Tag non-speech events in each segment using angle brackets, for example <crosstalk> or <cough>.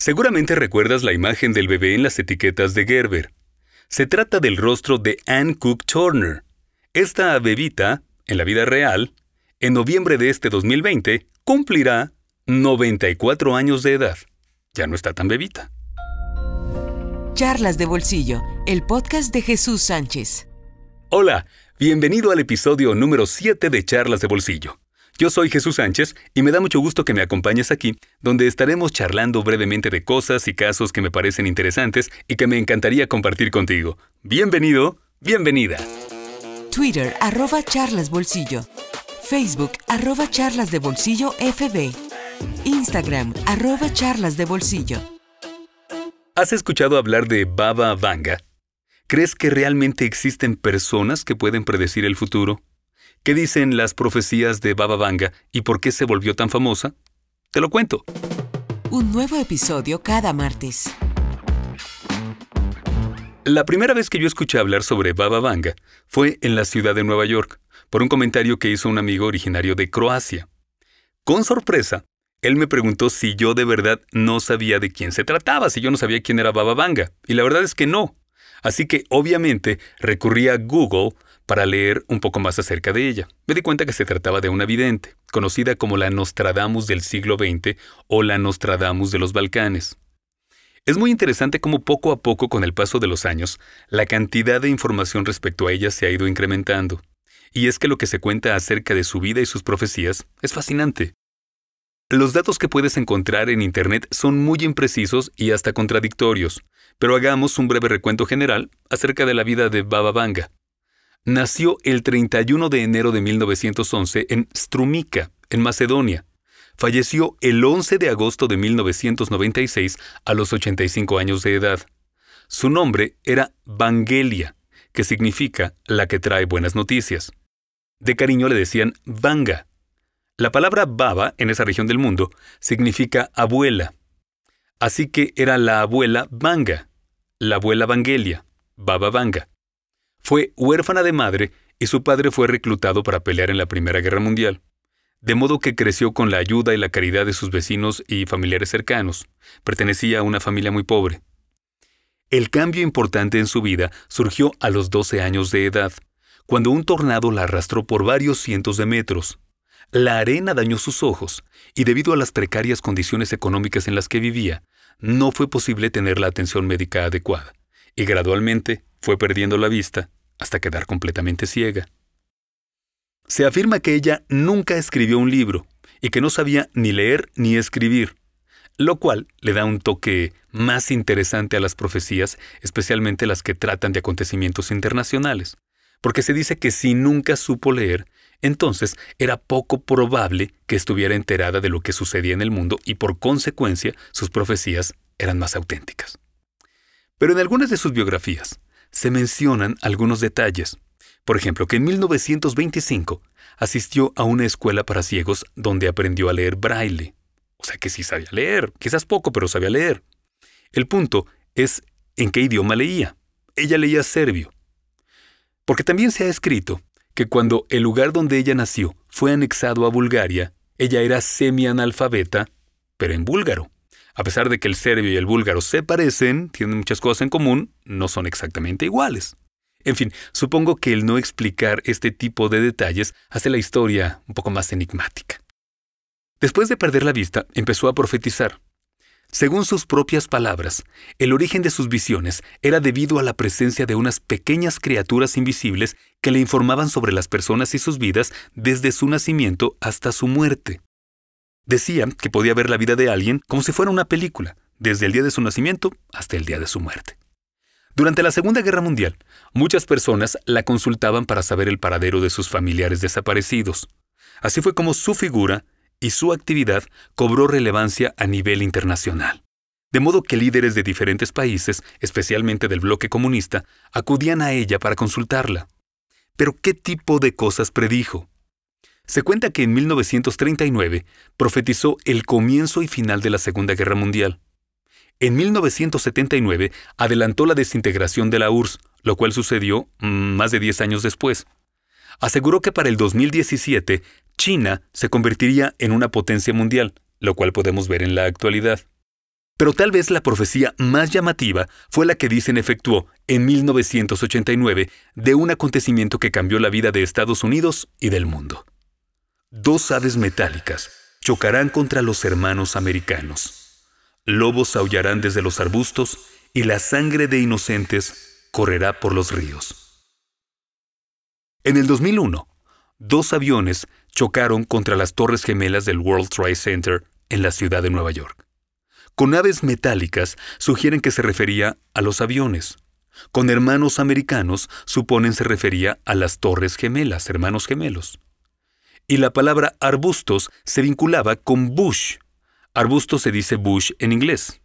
Seguramente recuerdas la imagen del bebé en las etiquetas de Gerber. Se trata del rostro de Anne Cook Turner. Esta bebita, en la vida real, en noviembre de este 2020, cumplirá 94 años de edad. Ya no está tan bebita. Charlas de Bolsillo, el podcast de Jesús Sánchez. Hola, bienvenido al episodio número 7 de Charlas de Bolsillo. Yo soy Jesús Sánchez y me da mucho gusto que me acompañes aquí, donde estaremos charlando brevemente de cosas y casos que me parecen interesantes y que me encantaría compartir contigo. Bienvenido, bienvenida. Twitter, arroba charlasbolsillo. Facebook, arroba charlas de bolsillo FB. Instagram, arroba charlas de bolsillo. ¿Has escuchado hablar de Baba Vanga? ¿Crees que realmente existen personas que pueden predecir el futuro? ¿Qué dicen las profecías de Baba Vanga y por qué se volvió tan famosa? Te lo cuento. Un nuevo episodio cada martes. La primera vez que yo escuché hablar sobre Baba Vanga fue en la ciudad de Nueva York, por un comentario que hizo un amigo originario de Croacia. Con sorpresa, él me preguntó si yo de verdad no sabía de quién se trataba, si yo no sabía quién era Baba Vanga, y la verdad es que no. Así que obviamente recurrí a Google para leer un poco más acerca de ella. Me di cuenta que se trataba de una vidente, conocida como la Nostradamus del siglo XX o la Nostradamus de los Balcanes. Es muy interesante cómo poco a poco con el paso de los años, la cantidad de información respecto a ella se ha ido incrementando. Y es que lo que se cuenta acerca de su vida y sus profecías es fascinante. Los datos que puedes encontrar en Internet son muy imprecisos y hasta contradictorios, pero hagamos un breve recuento general acerca de la vida de Baba Vanga nació el 31 de enero de 1911 en Strumica, en Macedonia. Falleció el 11 de agosto de 1996 a los 85 años de edad. Su nombre era Vangelia, que significa la que trae buenas noticias. De cariño le decían Vanga. La palabra baba en esa región del mundo significa abuela. Así que era la abuela Vanga, la abuela Vangelia, Baba Vanga. Fue huérfana de madre y su padre fue reclutado para pelear en la Primera Guerra Mundial, de modo que creció con la ayuda y la caridad de sus vecinos y familiares cercanos. Pertenecía a una familia muy pobre. El cambio importante en su vida surgió a los 12 años de edad, cuando un tornado la arrastró por varios cientos de metros. La arena dañó sus ojos, y debido a las precarias condiciones económicas en las que vivía, no fue posible tener la atención médica adecuada, y gradualmente fue perdiendo la vista hasta quedar completamente ciega. Se afirma que ella nunca escribió un libro y que no sabía ni leer ni escribir, lo cual le da un toque más interesante a las profecías, especialmente las que tratan de acontecimientos internacionales, porque se dice que si nunca supo leer, entonces era poco probable que estuviera enterada de lo que sucedía en el mundo y por consecuencia sus profecías eran más auténticas. Pero en algunas de sus biografías, se mencionan algunos detalles. Por ejemplo, que en 1925 asistió a una escuela para ciegos donde aprendió a leer braille. O sea que sí sabía leer, quizás poco, pero sabía leer. El punto es en qué idioma leía. Ella leía serbio. Porque también se ha escrito que cuando el lugar donde ella nació fue anexado a Bulgaria, ella era semi-analfabeta, pero en búlgaro. A pesar de que el serbio y el búlgaro se parecen, tienen muchas cosas en común, no son exactamente iguales. En fin, supongo que el no explicar este tipo de detalles hace la historia un poco más enigmática. Después de perder la vista, empezó a profetizar. Según sus propias palabras, el origen de sus visiones era debido a la presencia de unas pequeñas criaturas invisibles que le informaban sobre las personas y sus vidas desde su nacimiento hasta su muerte. Decía que podía ver la vida de alguien como si fuera una película, desde el día de su nacimiento hasta el día de su muerte. Durante la Segunda Guerra Mundial, muchas personas la consultaban para saber el paradero de sus familiares desaparecidos. Así fue como su figura y su actividad cobró relevancia a nivel internacional. De modo que líderes de diferentes países, especialmente del bloque comunista, acudían a ella para consultarla. Pero ¿qué tipo de cosas predijo? Se cuenta que en 1939 profetizó el comienzo y final de la Segunda Guerra Mundial. En 1979 adelantó la desintegración de la URSS, lo cual sucedió mm, más de 10 años después. Aseguró que para el 2017 China se convertiría en una potencia mundial, lo cual podemos ver en la actualidad. Pero tal vez la profecía más llamativa fue la que dicen efectuó en 1989 de un acontecimiento que cambió la vida de Estados Unidos y del mundo. Dos aves metálicas chocarán contra los hermanos americanos. Lobos aullarán desde los arbustos y la sangre de inocentes correrá por los ríos. En el 2001, dos aviones chocaron contra las torres gemelas del World Trade Center en la ciudad de Nueva York. Con aves metálicas sugieren que se refería a los aviones. Con hermanos americanos suponen se refería a las torres gemelas, hermanos gemelos. Y la palabra arbustos se vinculaba con Bush. Arbusto se dice Bush en inglés,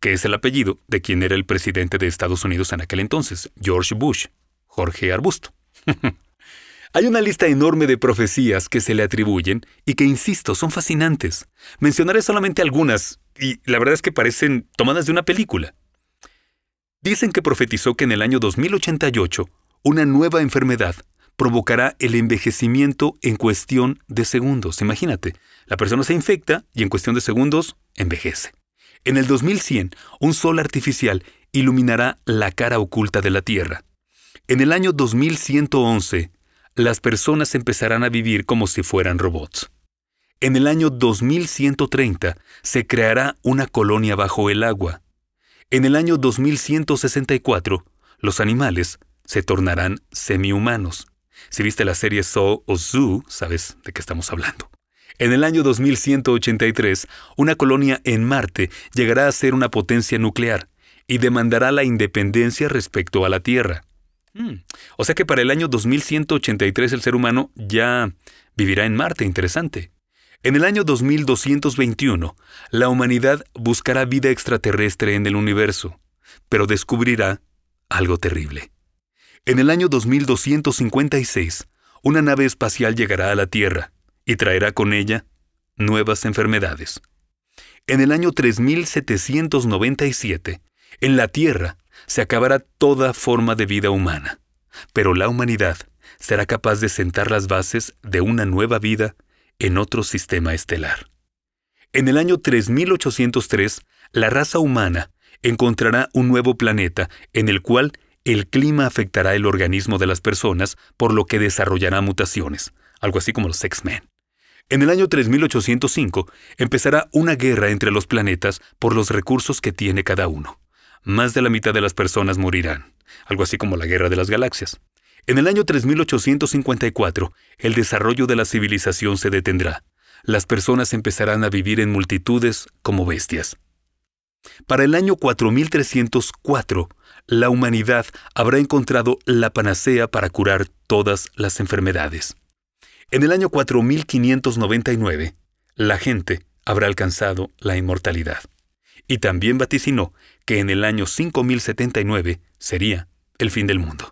que es el apellido de quien era el presidente de Estados Unidos en aquel entonces, George Bush, Jorge Arbusto. <laughs> Hay una lista enorme de profecías que se le atribuyen y que, insisto, son fascinantes. Mencionaré solamente algunas, y la verdad es que parecen tomadas de una película. Dicen que profetizó que en el año 2088 una nueva enfermedad provocará el envejecimiento en cuestión de segundos. Imagínate, la persona se infecta y en cuestión de segundos envejece. En el 2100, un sol artificial iluminará la cara oculta de la Tierra. En el año 2111, las personas empezarán a vivir como si fueran robots. En el año 2130 se creará una colonia bajo el agua. En el año 2164, los animales se tornarán semi-humanos. Si viste la serie Saw o Zoo, sabes de qué estamos hablando. En el año 2183, una colonia en Marte llegará a ser una potencia nuclear y demandará la independencia respecto a la Tierra. Mm. O sea que para el año 2183 el ser humano ya vivirá en Marte, interesante. En el año 2221, la humanidad buscará vida extraterrestre en el universo, pero descubrirá algo terrible. En el año 2256, una nave espacial llegará a la Tierra y traerá con ella nuevas enfermedades. En el año 3797, en la Tierra se acabará toda forma de vida humana, pero la humanidad será capaz de sentar las bases de una nueva vida en otro sistema estelar. En el año 3803, la raza humana encontrará un nuevo planeta en el cual el clima afectará el organismo de las personas, por lo que desarrollará mutaciones, algo así como los X-Men. En el año 3805 empezará una guerra entre los planetas por los recursos que tiene cada uno más de la mitad de las personas morirán, algo así como la guerra de las galaxias. En el año 3854, el desarrollo de la civilización se detendrá. Las personas empezarán a vivir en multitudes como bestias. Para el año 4304, la humanidad habrá encontrado la panacea para curar todas las enfermedades. En el año 4599, la gente habrá alcanzado la inmortalidad. Y también vaticinó que en el año 5079 sería el fin del mundo.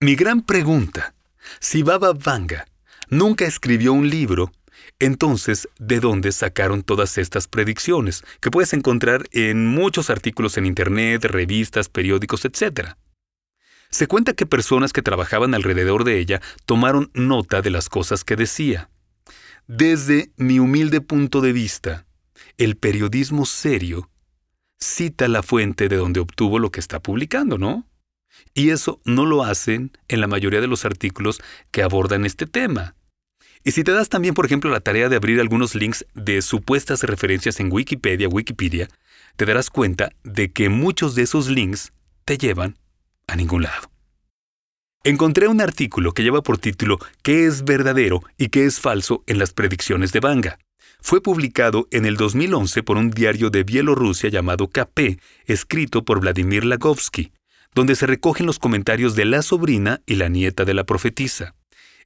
Mi gran pregunta, si Baba Vanga nunca escribió un libro, entonces, ¿de dónde sacaron todas estas predicciones? Que puedes encontrar en muchos artículos en Internet, revistas, periódicos, etc. Se cuenta que personas que trabajaban alrededor de ella tomaron nota de las cosas que decía. Desde mi humilde punto de vista, el periodismo serio cita la fuente de donde obtuvo lo que está publicando, ¿no? Y eso no lo hacen en la mayoría de los artículos que abordan este tema. Y si te das también, por ejemplo, la tarea de abrir algunos links de supuestas referencias en Wikipedia, Wikipedia, te darás cuenta de que muchos de esos links te llevan a ningún lado. Encontré un artículo que lleva por título ¿Qué es verdadero y qué es falso en las predicciones de Banga? Fue publicado en el 2011 por un diario de Bielorrusia llamado KP, escrito por Vladimir Lagovsky, donde se recogen los comentarios de la sobrina y la nieta de la profetisa.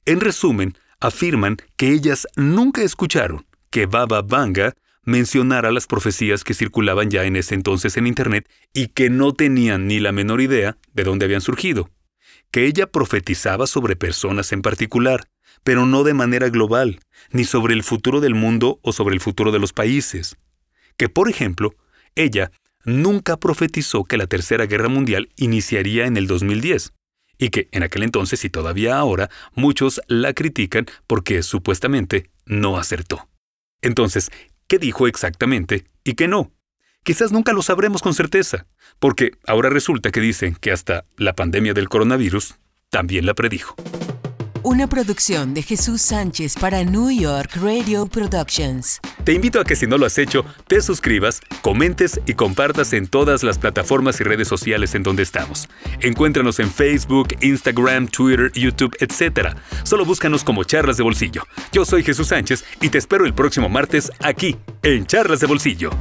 En resumen, afirman que ellas nunca escucharon que Baba Vanga mencionara las profecías que circulaban ya en ese entonces en Internet y que no tenían ni la menor idea de dónde habían surgido que ella profetizaba sobre personas en particular, pero no de manera global, ni sobre el futuro del mundo o sobre el futuro de los países. Que, por ejemplo, ella nunca profetizó que la Tercera Guerra Mundial iniciaría en el 2010, y que en aquel entonces y todavía ahora muchos la critican porque supuestamente no acertó. Entonces, qué dijo exactamente y qué no. Quizás nunca lo sabremos con certeza, porque ahora resulta que dicen que hasta la pandemia del coronavirus también la predijo. Una producción de Jesús Sánchez para New York Radio Productions. Te invito a que si no lo has hecho, te suscribas, comentes y compartas en todas las plataformas y redes sociales en donde estamos. Encuéntranos en Facebook, Instagram, Twitter, YouTube, etc. Solo búscanos como Charlas de Bolsillo. Yo soy Jesús Sánchez y te espero el próximo martes aquí, en Charlas de Bolsillo.